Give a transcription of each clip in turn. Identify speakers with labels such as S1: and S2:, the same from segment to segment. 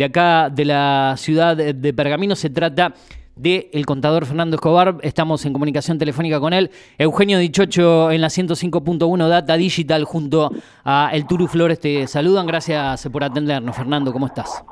S1: de acá de la ciudad de Pergamino. Se trata del el contador Fernando Escobar. Estamos en comunicación telefónica con él. Eugenio Dichocho en la 105.1 Data Digital junto a El Turu Flores te saludan. Gracias por atendernos. Fernando, ¿cómo estás?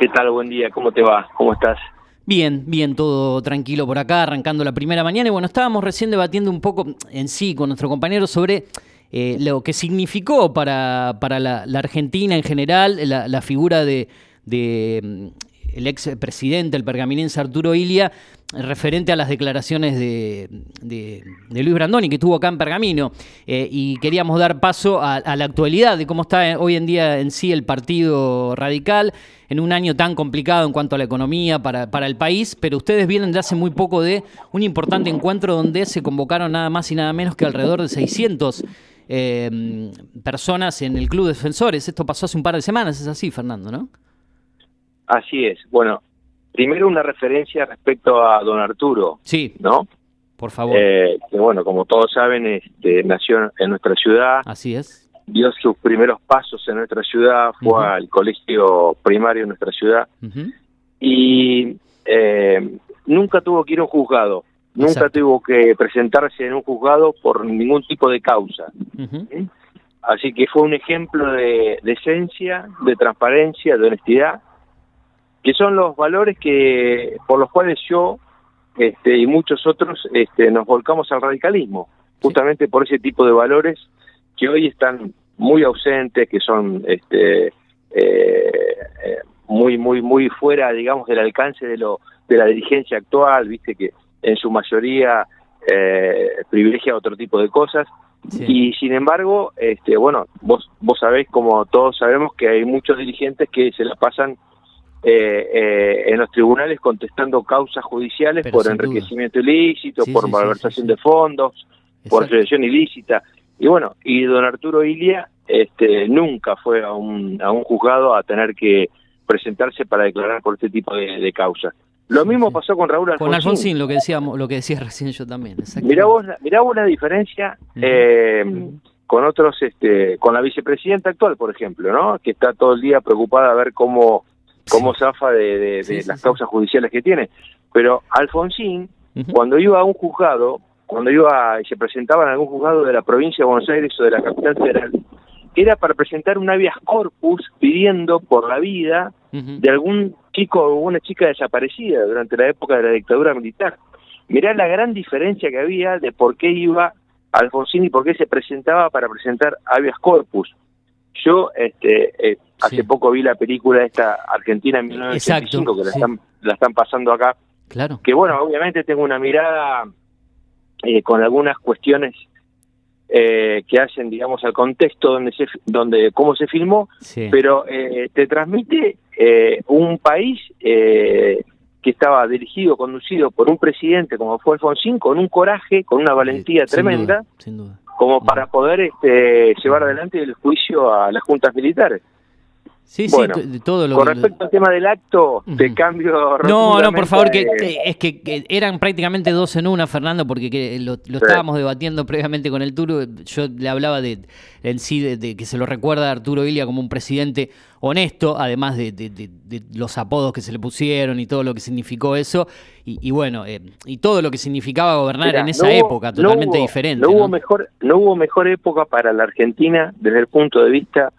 S2: ¿Qué tal? Buen día. ¿Cómo te va? ¿Cómo estás?
S1: Bien, bien, todo tranquilo por acá, arrancando la primera mañana. Y bueno, estábamos recién debatiendo un poco en sí con nuestro compañero sobre eh, lo que significó para, para la, Argentina en general la, figura de, mm, el ex presidente, el pergaminense Arturo Ilia, referente a las declaraciones de, Luis Brandoni, que estuvo acá en Pergamino. Eh, y queríamos dar paso a, la actualidad de cómo está hoy en día en sí el Partido Radical, en un año tan complicado en cuanto a la economía para, para el país, pero ustedes vienen de hace muy poco de un importante encuentro donde se convocaron nada más y nada menos que alrededor de 600 eh, personas en el Club de Defensores. Esto pasó hace un par de semanas, es así, Fernando, ¿no?
S2: Así es. Bueno, primero una referencia respecto a don Arturo.
S1: Sí.
S2: ¿No?
S1: Por favor.
S2: Eh, que bueno, como todos saben, este, nació en nuestra ciudad.
S1: Así es.
S2: Dio sus primeros pasos en nuestra ciudad, fue al colegio primario en nuestra ciudad. Y eh, nunca tuvo que ir a un juzgado. Nunca tuvo que presentarse en un juzgado por ningún tipo de causa. Así que fue un ejemplo de, esencia, de transparencia, de honestidad, que son los valores que por los cuales yo este, y muchos otros este, nos volcamos al radicalismo, justamente por ese tipo de valores que hoy están muy ausentes, que son este, eh, eh, muy muy muy fuera, digamos, del alcance de lo de la dirigencia actual, viste que en su mayoría eh, privilegia otro tipo de cosas. Y sin embargo, este, bueno, vos, vos sabés, como todos sabemos, que hay muchos dirigentes que se la pasan eh, eh, en los tribunales contestando causas judiciales por enriquecimiento ilícito, por malversación de fondos, por asociación ilícita. Y bueno, y don Arturo Ilia este, nunca fue a un, a un juzgado a tener que presentarse para declarar por este tipo de, de causas. Lo mismo pasó con Raúl Alfonsín.
S1: Con Alfonsín, lo que decíamos, lo que decía recién yo también.
S2: Mirá vos, mirá vos la diferencia eh, con otros, este, con la vicepresidenta actual, por ejemplo, ¿no? Que está todo el día preocupada a ver cómo, cómo zafa de, las causas judiciales que tiene. Pero Alfonsín, cuando iba a un juzgado, cuando iba y se presentaba en algún juzgado de la provincia de Buenos Aires o de la capital federal, era para presentar un habeas corpus pidiendo por la vida de algún chico o una chica desaparecida durante la época de la dictadura militar. Mirá la gran diferencia que había de por qué iba Alfonsín y por qué se presentaba para presentar habeas corpus. Yo este, eh, hace poco vi la película esta Argentina en 1985 que la, están, la están pasando acá.
S1: Claro.
S2: Que bueno, obviamente tengo una mirada eh, con algunas cuestiones eh, que hacen, digamos, al contexto donde se, donde cómo se filmó, pero eh, te transmite eh, un país que estaba dirigido, conducido por un presidente como fue Alfonsín, con un coraje, con una valentía tremenda, como para poder este, llevar adelante el juicio a las juntas militares.
S1: Sí, sí, todo lo
S2: Con respecto al tema del acto, te cambio.
S1: No, no, por favor, que, es que, eran prácticamente dos en una, Fernando, porque lo, estábamos debatiendo previamente con el Turo. Yo le hablaba de en sí de, que se lo recuerda a Arturo Ilia como un presidente honesto, además de, los apodos que se le pusieron y todo lo que significó eso. Y, bueno, eh, y todo lo que significaba gobernar en esa época, totalmente diferente.
S2: No, Hubo mejor, no hubo mejor época para la Argentina desde el punto de vista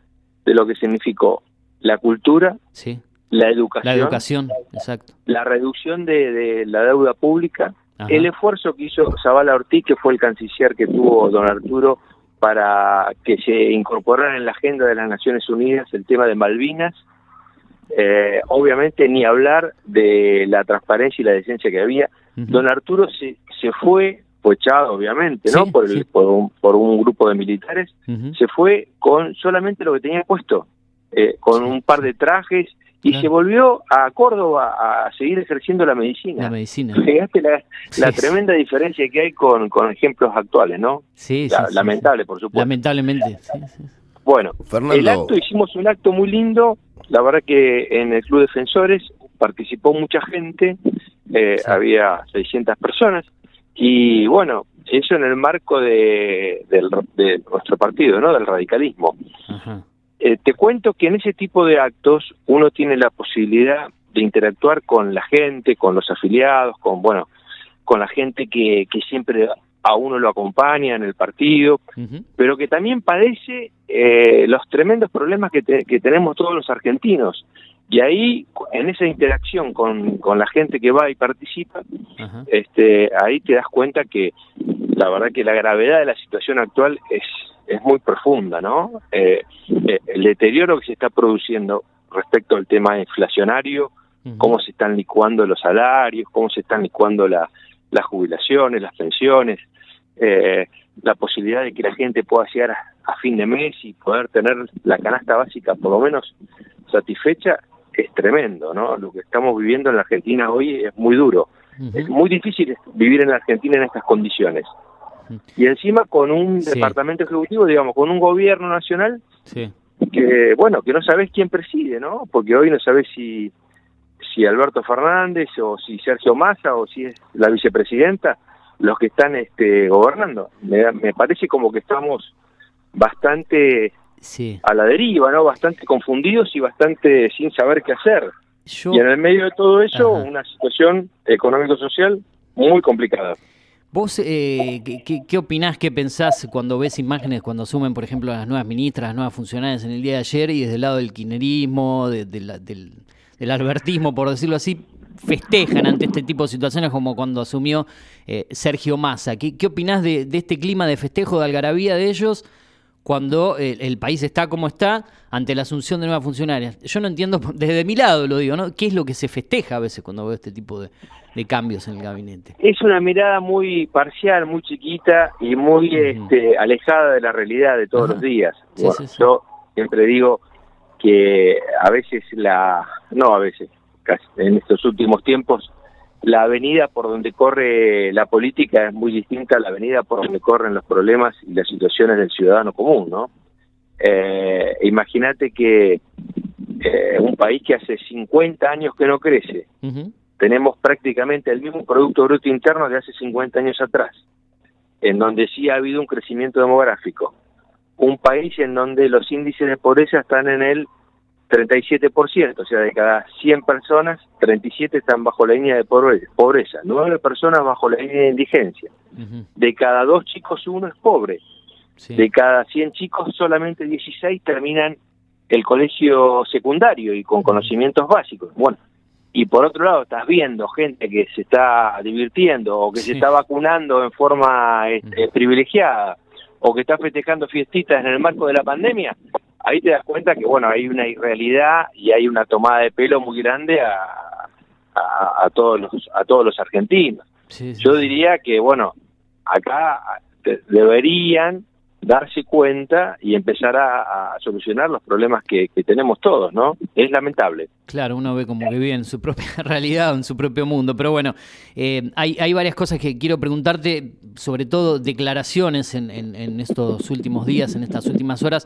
S2: de lo que significó la cultura,
S1: sí.
S2: la educación,
S1: la educación, exacto,
S2: la reducción de, la deuda pública, el esfuerzo que hizo Zavala Ortiz, que fue el canciller que tuvo don Arturo para que se incorporara en la agenda de las Naciones Unidas el tema de Malvinas, eh, obviamente ni hablar de la transparencia y la decencia que había. Don Arturo se, se fue, fue echado obviamente, ¿no? por, el, por, un, por un grupo de militares, se fue con solamente lo que tenía puesto, eh, con un par de trajes y se volvió a Córdoba a seguir ejerciendo la medicina.
S1: La medicina.
S2: Fíjate la, tremenda diferencia que hay con, con ejemplos actuales, ¿no?
S1: Sí,
S2: Lamentable, por supuesto.
S1: Lamentablemente.
S2: Bueno, el acto, hicimos un acto muy lindo, la verdad que en el Club Defensores participó mucha gente, eh, había 600 personas, y bueno, eso en el marco de, de nuestro partido, ¿no? Del radicalismo. Ajá. Eh, te cuento que en ese tipo de actos uno tiene la posibilidad de interactuar con la gente, con los afiliados, con bueno, con la gente que, que siempre a uno lo acompaña en el partido, pero que también padece eh, los tremendos problemas que, que tenemos todos los argentinos. Y ahí, en esa interacción con, con la gente que va y participa, este, ahí te das cuenta que la verdad que la gravedad de la situación actual es, es muy profunda, ¿no? Eh, eh, el deterioro que se está produciendo respecto al tema inflacionario, cómo se están licuando los salarios, cómo se están licuando la, las jubilaciones, las pensiones, eh, la posibilidad de que la gente pueda llegar a, fin de mes y poder tener la canasta básica por lo menos satisfecha, es tremendo, ¿no? Lo que estamos viviendo en la Argentina hoy es muy duro. Es muy difícil vivir en la Argentina en estas condiciones. Y encima con un departamento ejecutivo, digamos, con un gobierno nacional que, bueno, que no sabes quién preside, ¿no? Porque hoy no sabes si, si Alberto Fernández o si Sergio Massa o si es la vicepresidenta los que están este, gobernando. Me, me parece como que estamos bastante a la deriva, ¿no? Bastante confundidos y bastante sin saber qué hacer. Y en el medio de todo eso, una situación económico-social muy complicada.
S1: ¿Vos eh, ¿qué, qué, opinás, qué pensás cuando ves imágenes, cuando asumen, por ejemplo, las nuevas ministras, las nuevas funcionarias en el día de ayer y desde el lado del kirchnerismo, del, albertismo, por decirlo así, festejan ante este tipo de situaciones como cuando asumió eh, Sergio Massa? ¿Qué, qué opinás de, este clima de festejo, de algarabía de ellos cuando el, país está como está ante la asunción de nuevas funcionarias. Yo no entiendo, desde mi lado lo digo, ¿no? ¿Qué es lo que se festeja a veces cuando veo este tipo de, cambios en el gabinete?
S2: Es una mirada muy parcial, muy chiquita y muy este, alejada de la realidad de todos los días. Yo siempre digo que a veces la, no a veces, casi en estos últimos tiempos la avenida por donde corre la política es muy distinta a la avenida por donde corren los problemas y las situaciones del ciudadano común, ¿no? Eh, Imagínate que eh, un país que hace 50 años que no crece, tenemos prácticamente el mismo Producto Bruto Interno de hace 50 años atrás, en donde sí ha habido un crecimiento demográfico. Un país en donde los índices de pobreza están en el 37%, o sea, de cada 100 personas, 37 están bajo la línea de pobreza, 9 personas bajo la línea de indigencia. De cada dos chicos, uno es pobre. De cada 100 chicos, solamente 16 terminan el colegio secundario y con conocimientos básicos. Bueno, y por otro lado, estás viendo gente que se está divirtiendo o que se está vacunando en forma este, privilegiada o que está festejando fiestitas en el marco de la pandemia ahí te das cuenta que bueno hay una irrealidad y hay una tomada de pelo muy grande a, a, todos los a todos los argentinos. Yo diría que bueno acá deberían darse cuenta y empezar a, solucionar los problemas que, tenemos todos, ¿no? Es lamentable.
S1: Claro, uno ve como que vive en su propia realidad, en su propio mundo, pero bueno, eh, hay, hay, varias cosas que quiero preguntarte, sobre todo declaraciones en, en, estos últimos días, en estas últimas horas,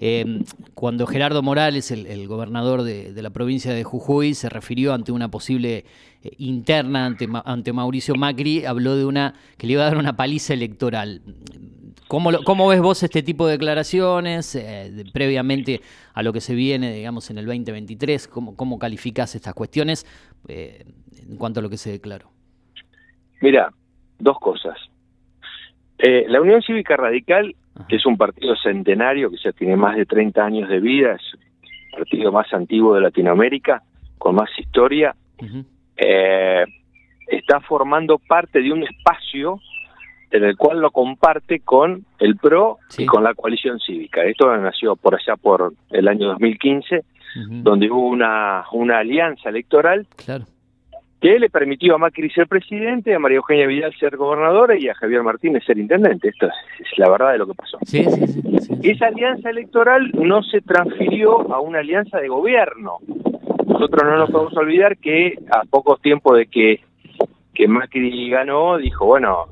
S1: eh, cuando Gerardo Morales, el, gobernador de, la provincia de Jujuy, se refirió ante una posible interna ante, ante Mauricio Macri, habló de una que le iba a dar una paliza electoral. ¿Cómo, ¿Cómo, ves vos este tipo de declaraciones eh, previamente a lo que se viene, digamos, en el 2023? ¿Cómo, cómo calificás estas cuestiones eh, en cuanto a lo que se declaró?
S2: Mira, dos cosas. Eh, la Unión Cívica Radical, que es un partido centenario que ya tiene más de 30 años de vida, es el partido más antiguo de Latinoamérica, con más historia, está formando parte de un espacio en el cual lo comparte con el PRO y con la coalición cívica. Esto nació por allá por el año 2015, donde hubo una, una alianza electoral que le permitió a Macri ser presidente, a María Eugenia Vidal ser gobernadora y a Javier Martínez ser intendente. Esto es, la verdad de lo que pasó. Esa alianza electoral no se transfirió a una alianza de gobierno. Nosotros no nos podemos olvidar que a poco tiempo de que que Macri ganó, dijo, bueno,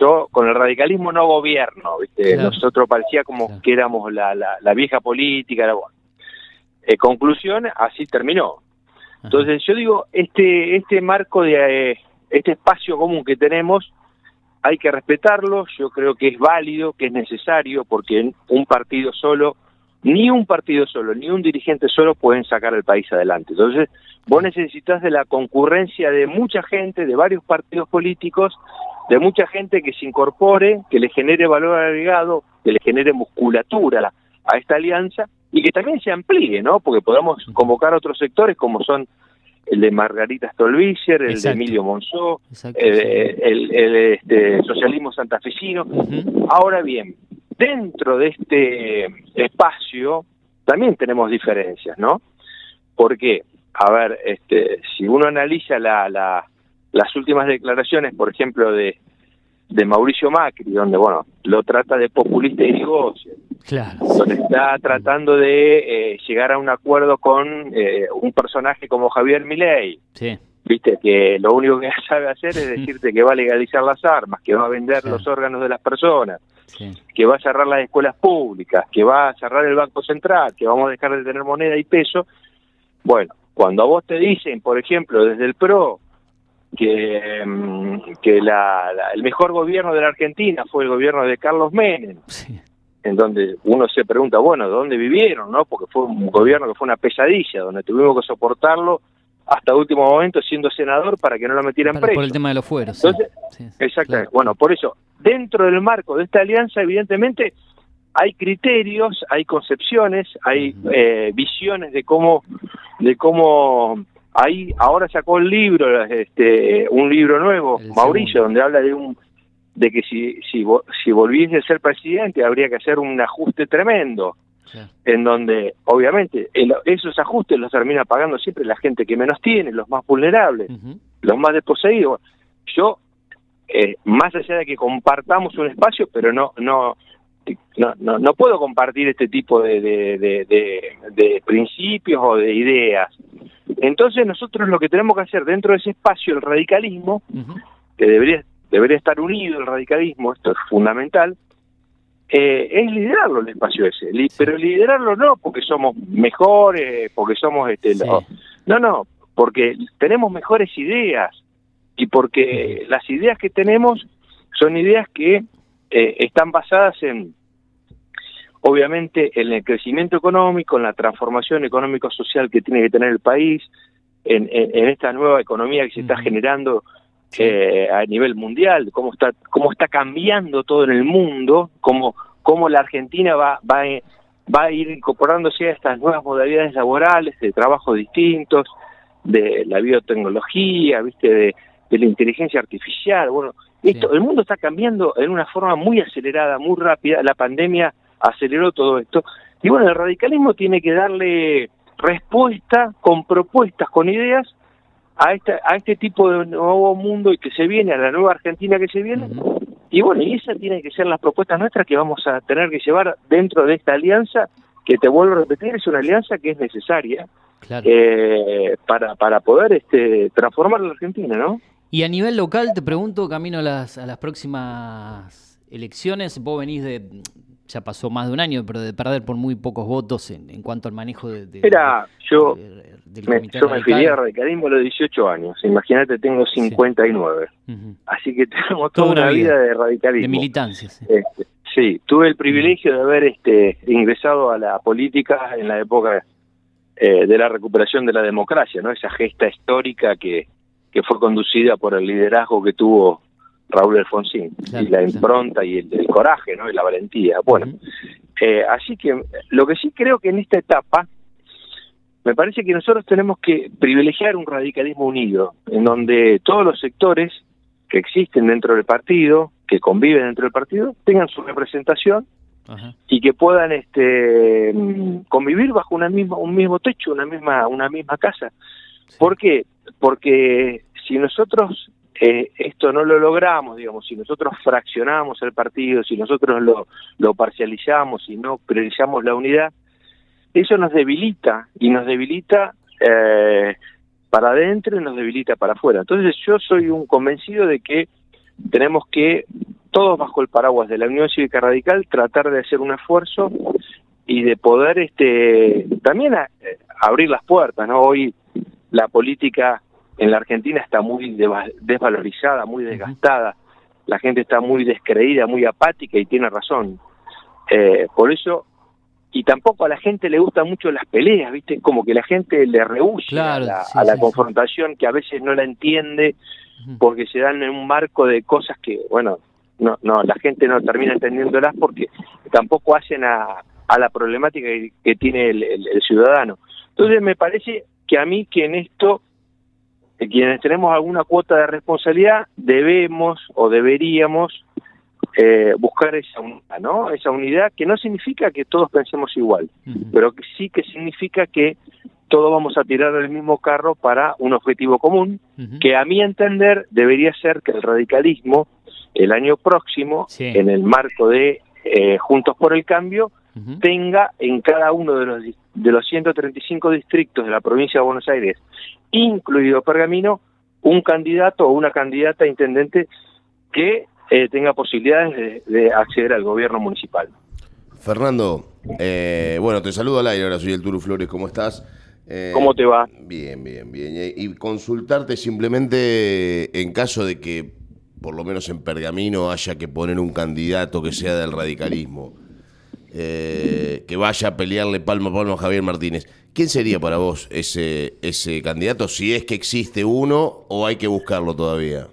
S2: yo con el radicalismo no gobierno, ¿viste? Nosotros parecía como que éramos la, la, vieja política, era bueno. Eh, conclusión, así terminó. Entonces yo digo, este, este marco de, eh, este espacio común que tenemos, hay que respetarlo, yo creo que es válido, que es necesario, porque un partido solo ni un partido solo, ni un dirigente solo pueden sacar el país adelante. Entonces, vos necesitas de la concurrencia de mucha gente, de varios partidos políticos, de mucha gente que se incorpore, que le genere valor agregado, que le genere musculatura a esta alianza y que también se amplíe, ¿no? Porque podamos convocar a otros sectores como son el de Margarita Stolbizer, el de Emilio Monzó, el, este, socialismo santafesino. Ahora bien, dentro de este espacio también tenemos diferencias, ¿no? Porque, a ver, este, si uno analiza la, la, las últimas declaraciones, por ejemplo, de, de Mauricio Macri, donde, bueno, lo trata de populista y negocio, claro. donde está tratando de eh, llegar a un acuerdo con eh, un personaje como Javier Milei. Sí. Viste que lo único que sabe hacer es decirte que va a legalizar las armas, que va a vender los órganos de las personas, que va a cerrar las escuelas públicas, que va a cerrar el Banco Central, que vamos a dejar de tener moneda y peso. Bueno, cuando a vos te dicen, por ejemplo, desde el PRO, que, mm, que la, el mejor gobierno de la Argentina fue el gobierno de Carlos Menem, en donde uno se pregunta, bueno, ¿dónde vivieron? no Porque fue un gobierno que fue una pesadilla, donde tuvimos que soportarlo hasta último momento siendo senador para que no lo metieran preso.
S1: Por el tema de los fueros.
S2: Entonces, exactamente. Bueno, por eso, dentro del marco de esta alianza, evidentemente, hay criterios, hay concepciones, hay eh, visiones de cómo, de cómo Ahí ahora sacó el libro, este, un libro nuevo, Mauricio, donde habla de un de que si, si, si volviese a ser presidente habría que hacer un ajuste tremendo, en donde obviamente esos ajustes los termina pagando siempre la gente que menos tiene, los más vulnerables, los más desposeídos. Yo, eh, más allá de que compartamos un espacio, pero no, no, no, no, puedo compartir este tipo de, de, principios o de ideas. Entonces nosotros lo que tenemos que hacer dentro de ese espacio, el radicalismo, que debería, debería estar unido el radicalismo, esto es fundamental, eh, es liderarlo el espacio ese, pero liderarlo no porque somos mejores, porque somos este, no, no, porque tenemos mejores ideas y porque las ideas que tenemos son ideas que eh, están basadas en, obviamente, en el crecimiento económico, en la transformación económico-social que tiene que tener el país, en, esta nueva economía que se está generando eh, a nivel mundial, cómo está, cómo está cambiando todo en el mundo, cómo, cómo la Argentina va, va, va a ir incorporándose a estas nuevas modalidades laborales, de trabajos distintos, de la biotecnología, viste, de, de la inteligencia artificial, bueno, esto, el mundo está cambiando en una forma muy acelerada, muy rápida, la pandemia aceleró todo esto, y bueno, el radicalismo tiene que darle respuesta con propuestas, con ideas a, esta, a este tipo de nuevo mundo y que se viene, a la nueva Argentina que se viene, y bueno, y esas tienen que ser las propuestas nuestras que vamos a tener que llevar dentro de esta alianza, que te vuelvo a repetir, es una alianza que es necesaria eh, para, para poder este, transformar la Argentina, ¿no?
S1: Y a nivel local, te pregunto, camino a las, a las próximas elecciones, vos venís de, ya pasó más de un año, pero de perder por muy pocos votos en, cuanto al manejo de... de
S2: Era, yo, me, yo me filié a radicalismo a los 18 años, imagínate, tengo 59. Así que tenemos toda, una vida, de radicalismo.
S1: De militancia, sí.
S2: Este, sí, tuve el privilegio de haber este, ingresado a la política en la época eh, de la recuperación de la democracia, ¿no? Esa gesta histórica que que fue conducida por el liderazgo que tuvo Raúl Alfonsín, y la impronta y el, coraje, ¿no? Y la valentía. Bueno, eh, así que lo que sí creo que en esta etapa, me parece que nosotros tenemos que privilegiar un radicalismo unido, en donde todos los sectores que existen dentro del partido, que conviven dentro del partido, tengan su representación y que puedan este convivir bajo una misma un mismo techo, una misma una misma casa. ¿Por qué? Porque si nosotros eh, esto no lo logramos, digamos, si nosotros fraccionamos el partido, si nosotros lo, lo parcializamos y no priorizamos la unidad, eso nos debilita y nos debilita eh, para adentro y nos debilita para afuera. Entonces yo soy un convencido de que tenemos que, todos bajo el paraguas de la Unión Cívica Radical, tratar de hacer un esfuerzo y de poder este también eh, abrir las puertas, ¿no? Hoy la política en la Argentina está muy desvalorizada, muy desgastada, la gente está muy descreída, muy apática y tiene razón. Eh, por eso, y tampoco a la gente le gustan mucho las peleas, ¿viste? Como que la gente le rehúsa a la, confrontación, que a veces no la entiende porque se dan en un marco de cosas que, bueno, no, no, la gente no termina entendiéndolas porque tampoco hacen a, a la problemática que, tiene el, ciudadano. Entonces me parece que a mí que en esto, quienes tenemos alguna cuota de responsabilidad, debemos o deberíamos eh, buscar esa unidad, ¿no? Esa unidad que no significa que todos pensemos igual, pero que sí que significa que todos vamos a tirar del mismo carro para un objetivo común, que a mi entender debería ser que el radicalismo el año próximo, en el marco de eh, Juntos por el Cambio, tenga en cada uno de los, de los 135 distritos de la provincia de Buenos Aires, incluido Pergamino, un candidato o una candidata a intendente que eh, tenga posibilidades de, acceder al gobierno municipal.
S3: Fernando, eh, bueno, te saludo al aire, ahora soy el Turu Flores, ¿cómo estás?
S2: ¿Cómo te va?
S3: Bien, bien, bien. Y consultarte simplemente en caso de que por lo menos en Pergamino, haya que poner un candidato que sea del radicalismo, eh, que vaya a pelearle palmo a palmo a Javier Martínez. ¿Quién sería para vos ese, ese candidato? Si es que existe uno o hay que buscarlo todavía.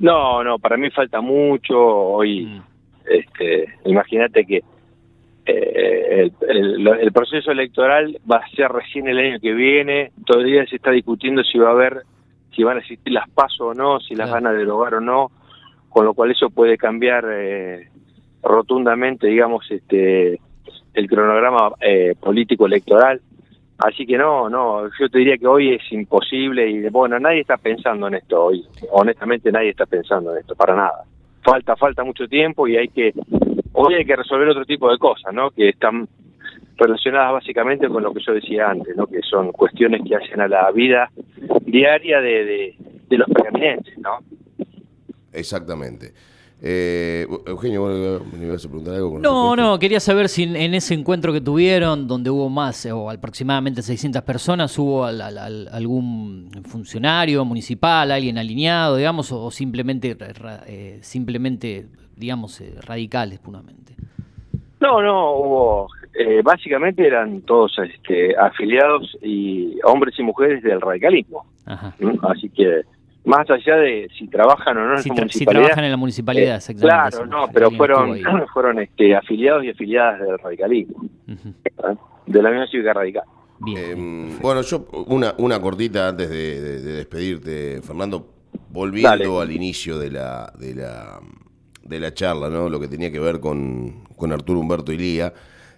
S2: No, no, para mí falta mucho. Hoy, mm. este, imagínate que eh, el, el, proceso electoral va a ser recién el año que viene. Todavía se está discutiendo si va a haber si van a existir las pasos o no, si las van a derogar o no, con lo cual eso puede cambiar eh, rotundamente, digamos, este el cronograma eh, político electoral. Así que no, no, yo te diría que hoy es imposible y bueno, nadie está pensando en esto hoy. Honestamente nadie está pensando en esto, para nada. Falta, falta mucho tiempo y hay que, hoy hay que resolver otro tipo de cosas, ¿no? Que están relacionadas básicamente con lo que yo decía antes, ¿no? que son cuestiones que hacen a la vida diaria de, de, los permanentes, ¿no?
S3: Exactamente. Eh, Eugenio, ¿me ibas a preguntar algo?
S1: no, no, quería saber si en, ese encuentro que tuvieron, donde hubo más o aproximadamente 600 personas, hubo algún funcionario municipal, alguien alineado, digamos, o, simplemente, eh, simplemente digamos, eh, radicales puramente.
S2: No, no, hubo eh, básicamente eran todos este, afiliados y hombres y mujeres del radicalismo. Así que más allá de si trabajan o no en
S1: si,
S2: la
S1: municipalidad. Si trabajan en la municipalidad,
S2: eh, Claro, no, pero fueron, fueron este, afiliados y afiliadas del radicalismo, ¿eh? de la Unión Cívica Radical.
S3: Bien. bueno, yo una, una cortita antes de, despedirte, Fernando, volviendo al inicio de la, de la de la charla, ¿no? Lo que tenía que ver con, con Arturo Humberto Ilía.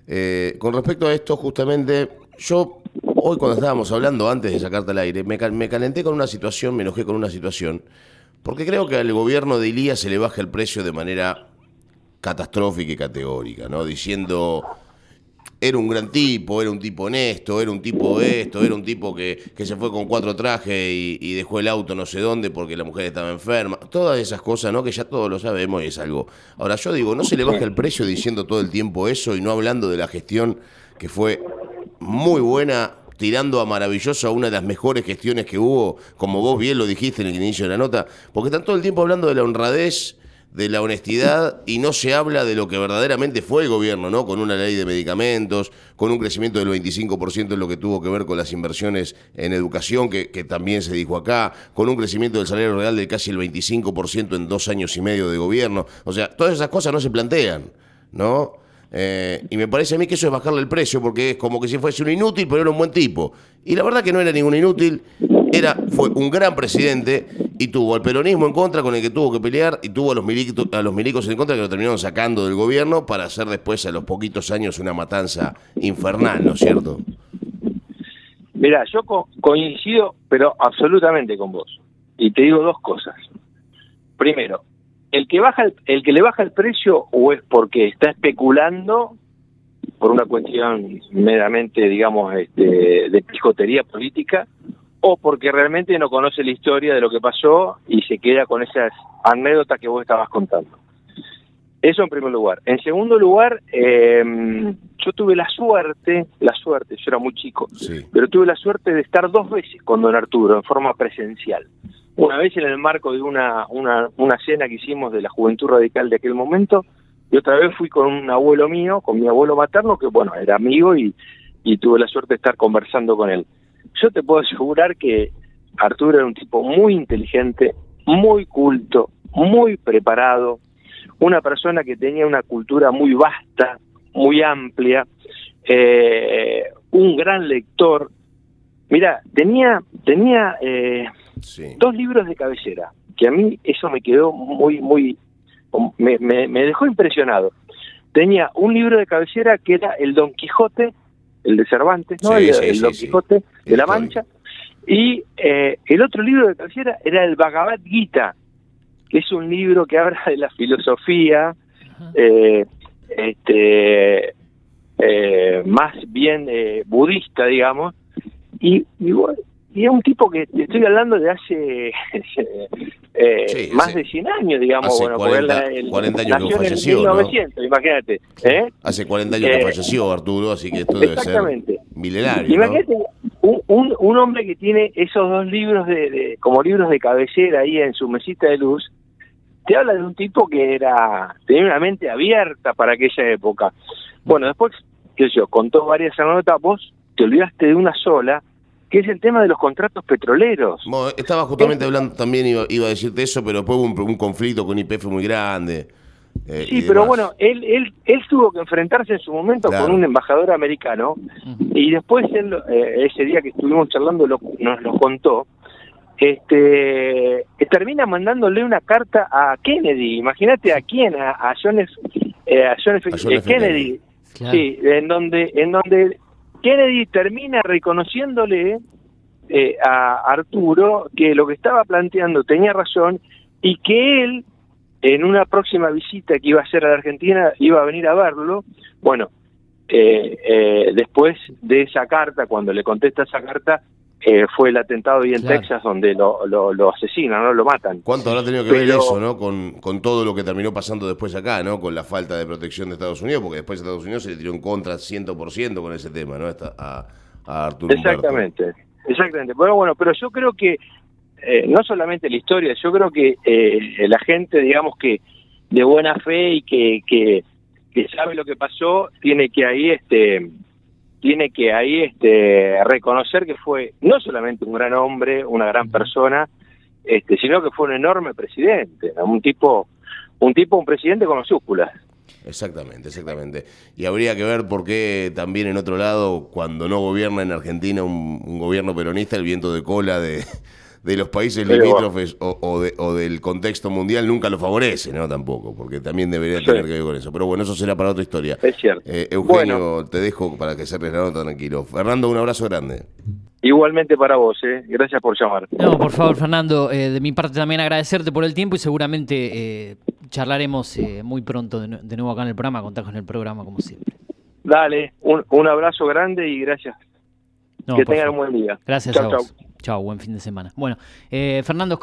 S3: Eh, con respecto a esto, justamente, yo hoy cuando estábamos hablando antes de sacarte al aire, me, me, calenté con una situación, me enojé con una situación, porque creo que al gobierno de Ilía se le baja el precio de manera catastrófica y categórica, ¿no? Diciendo era un gran tipo, era un tipo honesto, era un tipo esto, era un tipo que, se fue con cuatro trajes y, dejó el auto no sé dónde porque la mujer estaba enferma. Todas esas cosas, ¿no? Que ya todos lo sabemos y es algo. Ahora, yo digo, no se le baja el precio diciendo todo el tiempo eso y no hablando de la gestión que fue muy buena, tirando a maravillosa una de las mejores gestiones que hubo, como vos bien lo dijiste en el inicio de la nota, porque están todo el tiempo hablando de la honradez de la honestidad y no se habla de lo que verdaderamente fue el gobierno, ¿no? Con una ley de medicamentos, con un crecimiento del 25% en lo que tuvo que ver con las inversiones en educación, que, también se dijo acá, con un crecimiento del salario real de casi el 25% en dos años y medio de gobierno. O sea, todas esas cosas no se plantean, ¿no? Eh, y me parece a mí que eso es bajarle el precio, porque es como que si fuese un inútil, pero era un buen tipo. Y la verdad que no era ningún inútil, era, fue un gran presidente y tuvo al peronismo en contra con el que tuvo que pelear y tuvo a los, milicos, a los milicos en contra que lo terminaron sacando del gobierno para hacer después a los poquitos años una matanza infernal, ¿no es cierto?
S2: Mira, yo coincido, pero absolutamente con vos. Y te digo dos cosas. Primero, el que baja el, que le baja el precio o es porque está especulando por una cuestión meramente, digamos, este, de pijotería política, o porque realmente no conoce la historia de lo que pasó y se queda con esas anécdotas que vos estabas contando. Eso en primer lugar. En segundo lugar, eh, yo tuve la suerte, la suerte, yo era muy chico, pero tuve la suerte de estar dos veces con don Arturo en forma presencial. Una vez en el marco de una, una, una cena que hicimos de la Juventud Radical de aquel momento y otra vez fui con un abuelo mío, con mi abuelo materno, que bueno, era amigo y, y tuve la suerte de estar conversando con él. Yo te puedo asegurar que Arturo era un tipo muy inteligente, muy culto, muy preparado, una persona que tenía una cultura muy vasta, muy amplia, eh, un gran lector. Mira, tenía, tenía eh, dos libros de cabecera, que a mí eso me quedó muy, muy, me, me, dejó impresionado. Tenía un libro de cabecera que era el Don Quijote, el de Cervantes, ¿no? el, Don Quijote de la Mancha. Y eh, el otro libro de cabecera era el Bhagavad Gita, que es un libro que habla de la filosofía, eh, este, eh, más bien eh, budista, digamos, y, y, y, es un tipo que te estoy hablando de hace eh, más de 100 años, digamos.
S3: Hace bueno, 40, el, 40 años que falleció. 1900,
S2: imagínate.
S3: Hace 40 años que falleció Arturo, así que esto debe ser milenario.
S2: Imagínate un, un, un, hombre que tiene esos dos libros de, de, como libros de cabecera ahí en su mesita de luz, te habla de un tipo que era tenía una mente abierta para aquella época. Bueno, después qué sé yo, contó varias anécdotas, vos te olvidaste de una sola, que es el tema de los contratos petroleros.
S3: estaba justamente hablando, también iba, iba, a decirte eso, pero después hubo un, conflicto con IPF muy grande.
S2: Eh, sí, pero bueno, él, él, él tuvo que enfrentarse en su momento con un embajador americano y después él, eh, ese día que estuvimos charlando nos lo contó, este, termina mandándole una carta a Kennedy, imagínate a quién, a, John, F, eh, a John F. Kennedy, Sí, en donde, en donde Kennedy termina reconociéndole eh, a Arturo que lo que estaba planteando tenía razón y que él, en una próxima visita que iba a hacer a la Argentina, iba a venir a verlo. Bueno, eh, eh, después de esa carta, cuando le contesta esa carta, eh, fue el atentado ahí en Texas donde lo, lo, asesinan, ¿no? Lo matan.
S3: ¿Cuánto habrá tenido que ver eso, ¿no? Con, con, todo lo que terminó pasando después acá, ¿no? Con la falta de protección de Estados Unidos, porque después Estados Unidos se le tiró en contra 100% con ese tema, ¿no? a, a Arturo
S2: Exactamente, exactamente. Bueno, bueno, pero yo creo que eh, no solamente la historia, yo creo que eh, la gente, digamos que de buena fe y que, que, que sabe lo que pasó, tiene que ahí este tiene que ahí este, reconocer que fue no solamente un gran hombre, una gran persona, este, sino que fue un enorme presidente, un tipo, un tipo, un presidente con mayúsculas.
S3: Exactamente, exactamente. Y habría que ver por qué también en otro lado, cuando no gobierna en Argentina un gobierno peronista, el viento de cola de, de los países limítrofes o, o, del contexto mundial nunca lo favorece, ¿no? Tampoco, porque también debería tener que ver con eso. Pero bueno, eso será para otra historia.
S2: Es cierto.
S3: Eh, Eugenio, te dejo para que cerres la nota tranquilo. Fernando, un abrazo grande.
S2: Igualmente para vos, ¿eh? gracias por llamar.
S1: No, por favor, Fernando, eh, de mi parte también agradecerte por el tiempo y seguramente eh, charlaremos muy pronto de, nuevo acá en el programa, contar con el programa como siempre.
S2: Dale, un, un abrazo grande y gracias. que tengan un buen día.
S1: Gracias a vos. Chao, buen fin de semana. Bueno, eh, Fernando